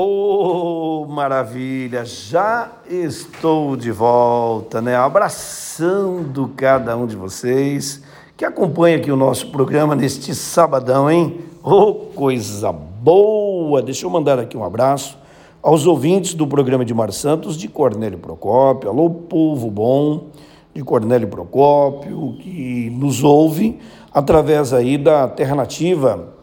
Oh, maravilha! Já estou de volta, né? Abraçando cada um de vocês que acompanha aqui o nosso programa neste sabadão, hein? Oh, coisa boa! Deixa eu mandar aqui um abraço aos ouvintes do programa de Mar Santos de Cornélio Procópio. Alô, povo bom de Cornélio Procópio, que nos ouve através aí da alternativa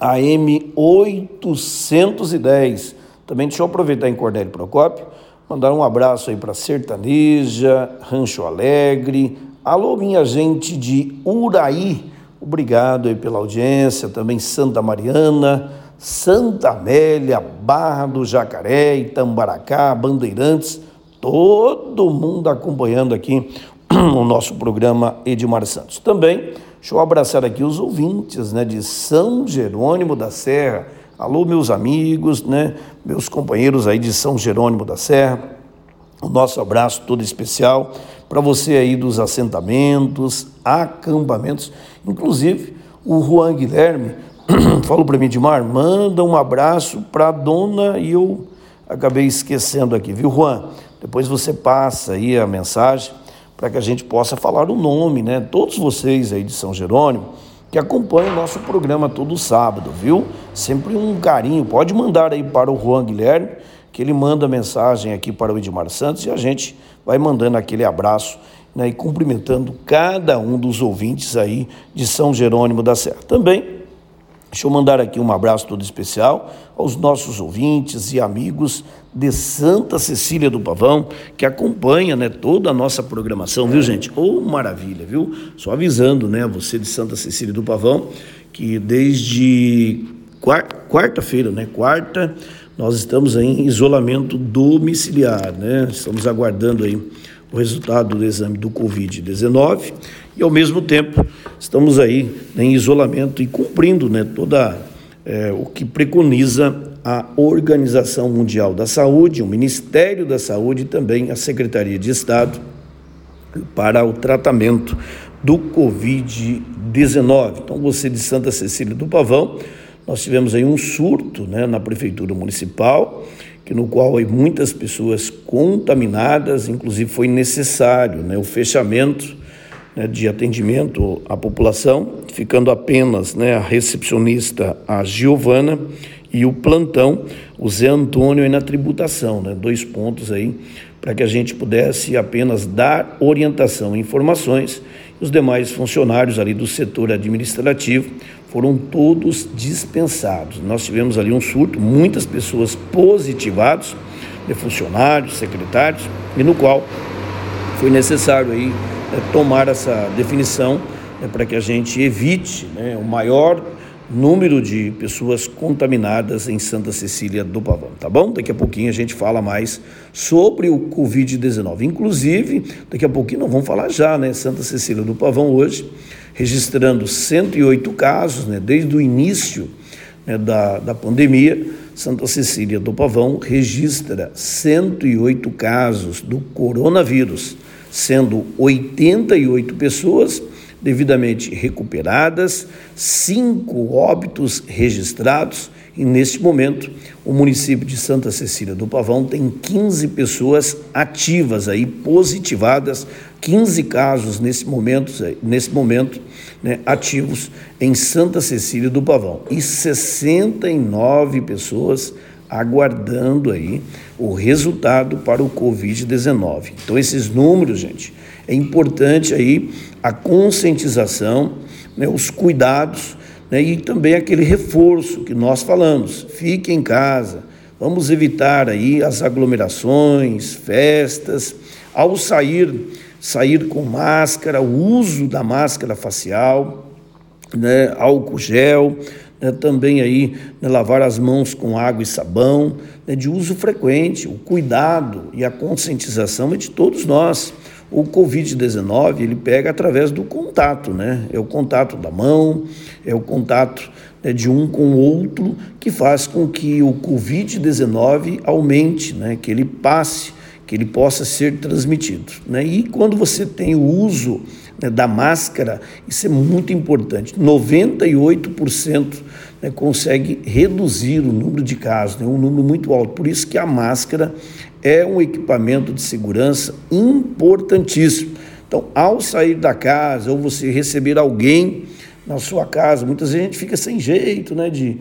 AM 810. Também deixa eu aproveitar em Cornélio Procópio, mandar um abraço aí para Sertaneja, Rancho Alegre. Alô, minha gente de Uraí, obrigado aí pela audiência. Também Santa Mariana, Santa Amélia, Barra do Jacaré, Itambaracá, Bandeirantes, todo mundo acompanhando aqui o nosso programa Edmar Santos. Também Deixa eu abraçar aqui os ouvintes né, de São Jerônimo da Serra. Alô, meus amigos, né, meus companheiros aí de São Jerônimo da Serra. O nosso abraço todo especial para você aí dos assentamentos, acampamentos. Inclusive, o Juan Guilherme falou para mim, Dimar, manda um abraço para a dona e eu acabei esquecendo aqui, viu, Juan? Depois você passa aí a mensagem para que a gente possa falar o nome, né? Todos vocês aí de São Jerônimo que acompanham o nosso programa todo sábado, viu? Sempre um carinho. Pode mandar aí para o Juan Guilherme, que ele manda mensagem aqui para o Edmar Santos e a gente vai mandando aquele abraço né, e cumprimentando cada um dos ouvintes aí de São Jerônimo da Serra. Também Deixa eu mandar aqui um abraço todo especial aos nossos ouvintes e amigos de Santa Cecília do Pavão, que acompanha né, toda a nossa programação, viu, gente? Oh, maravilha, viu? Só avisando, né, você de Santa Cecília do Pavão, que desde quarta-feira, né, quarta, nós estamos em isolamento domiciliar, né? Estamos aguardando aí o resultado do exame do Covid-19 e, ao mesmo tempo, estamos aí né, em isolamento e cumprindo né, toda é, o que preconiza a Organização Mundial da Saúde, o Ministério da Saúde e também a Secretaria de Estado para o tratamento do Covid-19. Então, você de Santa Cecília do Pavão, nós tivemos aí um surto né, na Prefeitura Municipal que no qual há muitas pessoas contaminadas, inclusive foi necessário né, o fechamento né, de atendimento à população, ficando apenas né, a recepcionista, a Giovana, e o plantão, o Zé Antônio, aí na tributação, né, dois pontos aí, para que a gente pudesse apenas dar orientação e informações, os demais funcionários ali do setor administrativo foram todos dispensados. Nós tivemos ali um surto, muitas pessoas positivadas, de funcionários, secretários, e no qual foi necessário aí é, tomar essa definição é, para que a gente evite né, o maior número de pessoas contaminadas em Santa Cecília do Pavão, tá bom? Daqui a pouquinho a gente fala mais sobre o Covid-19. Inclusive, daqui a pouquinho não vamos falar já, né? Santa Cecília do Pavão hoje registrando 108 casos, né, desde o início né, da, da pandemia. Santa Cecília do Pavão registra 108 casos do coronavírus, sendo 88 pessoas devidamente recuperadas, cinco óbitos registrados e neste momento o município de Santa Cecília do Pavão tem 15 pessoas ativas aí positivadas, 15 casos nesse momento, nesse momento né, ativos em Santa Cecília do Pavão e 69 pessoas aguardando aí o resultado para o Covid-19. Então esses números, gente, é importante aí a conscientização, né, os cuidados né, e também aquele reforço que nós falamos. Fique em casa, vamos evitar aí as aglomerações, festas. Ao sair, sair com máscara, o uso da máscara facial, né, álcool gel, né, também aí né, lavar as mãos com água e sabão, né, de uso frequente, o cuidado e a conscientização é de todos nós. O Covid-19 ele pega através do contato, né? É o contato da mão, é o contato né, de um com o outro que faz com que o Covid-19 aumente, né? Que ele passe, que ele possa ser transmitido, né? E quando você tem o uso né, da máscara, isso é muito importante. 98% né, consegue reduzir o número de casos, né, um número muito alto. Por isso que a máscara é um equipamento de segurança importantíssimo. Então, ao sair da casa ou você receber alguém na sua casa, muitas vezes a gente fica sem jeito, né, de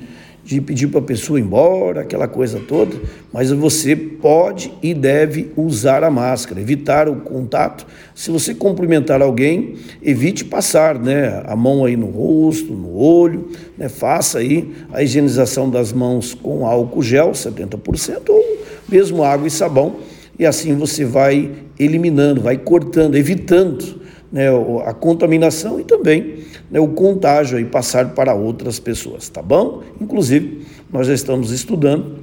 de pedir para a pessoa ir embora, aquela coisa toda, mas você pode e deve usar a máscara, evitar o contato. Se você cumprimentar alguém, evite passar né, a mão aí no rosto, no olho, né, faça aí a higienização das mãos com álcool gel, 70%, ou mesmo água e sabão, e assim você vai eliminando, vai cortando, evitando né, a contaminação e também né, o contágio e passar para outras pessoas, tá bom? Inclusive, nós já estamos estudando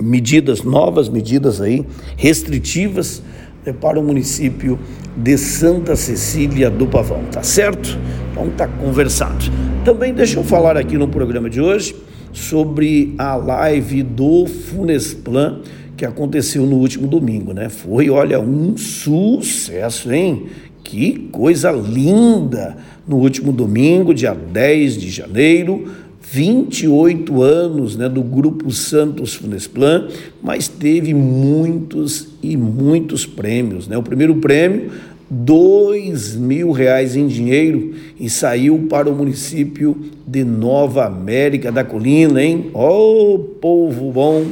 medidas, novas medidas aí, restritivas né, para o município de Santa Cecília do Pavão, tá certo? Então tá conversado. Também deixa eu falar aqui no programa de hoje sobre a live do Funesplan que aconteceu no último domingo, né? Foi, olha, um sucesso, hein? Que coisa linda! No último domingo, dia 10 de janeiro, 28 anos né, do Grupo Santos Funesplan, mas teve muitos e muitos prêmios. Né? O primeiro prêmio, dois mil reais em dinheiro e saiu para o município de Nova América da Colina, hein? Ô oh, povo bom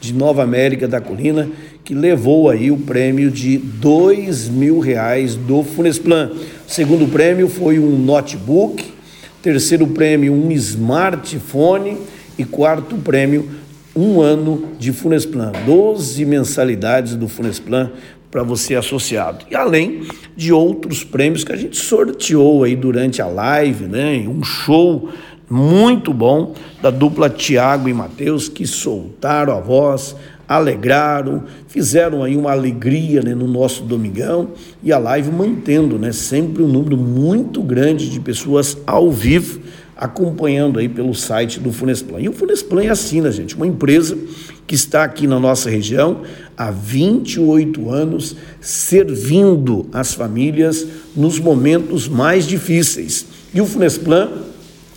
de Nova América da Colina que levou aí o prêmio de dois mil reais do Funesplan. segundo prêmio foi um notebook, terceiro prêmio um smartphone e quarto prêmio um ano de Funesplan, 12 mensalidades do Funesplan para você associado. E além de outros prêmios que a gente sorteou aí durante a live, né? Um show muito bom da dupla Tiago e Matheus que soltaram a voz, alegraram, fizeram aí uma alegria né, no nosso domingão e a live mantendo né, sempre um número muito grande de pessoas ao vivo acompanhando aí pelo site do Funesplan. E o Funesplan é assim, né, gente? Uma empresa que está aqui na nossa região há 28 anos, servindo as famílias nos momentos mais difíceis. E o Funesplan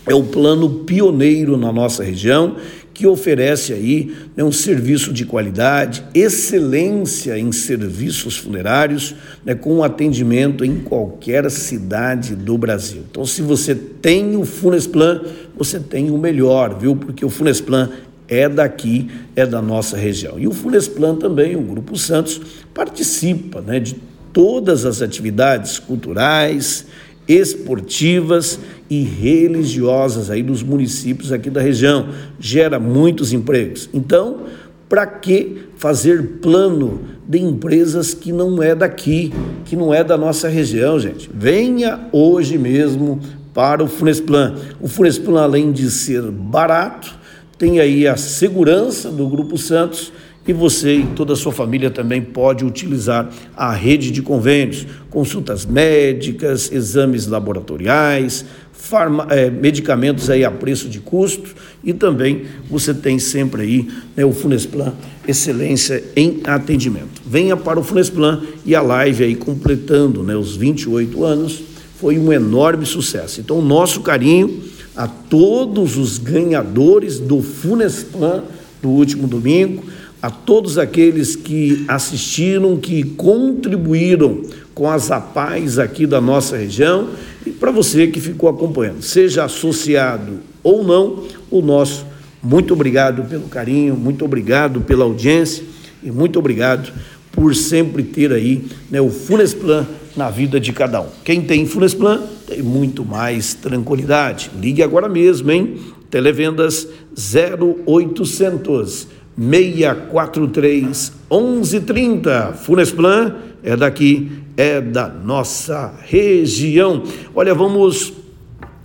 é o plano pioneiro na nossa região que oferece aí né, um serviço de qualidade, excelência em serviços funerários, né, com atendimento em qualquer cidade do Brasil. Então, se você tem o Funesplan, você tem o melhor, viu? Porque o Funesplan é daqui, é da nossa região. E o Funesplan também, o Grupo Santos, participa né, de todas as atividades culturais, esportivas e religiosas aí dos municípios aqui da região. Gera muitos empregos. Então, para que fazer plano de empresas que não é daqui, que não é da nossa região, gente? Venha hoje mesmo para o Funesplan. O Funesplan, além de ser barato, tem aí a segurança do Grupo Santos e você e toda a sua família também pode utilizar a rede de convênios, consultas médicas, exames laboratoriais, farma, é, medicamentos aí a preço de custo e também você tem sempre aí né, o Funesplan excelência em atendimento. Venha para o Funesplan e a live aí completando né, os 28 anos foi um enorme sucesso. Então, nosso carinho a todos os ganhadores do Funesplan do último domingo a todos aqueles que assistiram, que contribuíram com as APAES aqui da nossa região e para você que ficou acompanhando, seja associado ou não, o nosso muito obrigado pelo carinho, muito obrigado pela audiência e muito obrigado por sempre ter aí né, o Funesplan na vida de cada um. Quem tem Funesplan tem muito mais tranquilidade. Ligue agora mesmo, hein? Televendas 0800 643 1130. Funesplan é daqui, é da nossa região. Olha, vamos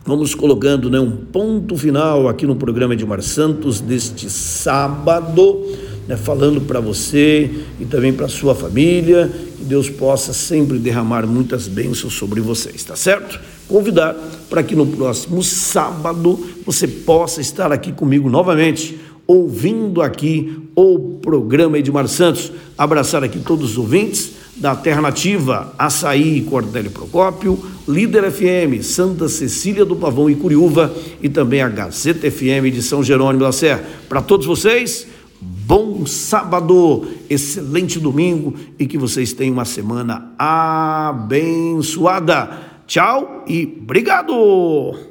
vamos colocando né, um ponto final aqui no programa de Mar Santos deste sábado, né, falando para você e também para sua família, que Deus possa sempre derramar muitas bênçãos sobre vocês, tá certo? Convidar para que no próximo sábado você possa estar aqui comigo novamente ouvindo aqui o programa Edmar Santos. Abraçar aqui todos os ouvintes da Alternativa Açaí Cordélio Procópio, Líder FM, Santa Cecília do Pavão e Curiúva e também a Gazeta FM de São Jerônimo da Serra. Para todos vocês, bom sábado, excelente domingo e que vocês tenham uma semana abençoada. Tchau e obrigado!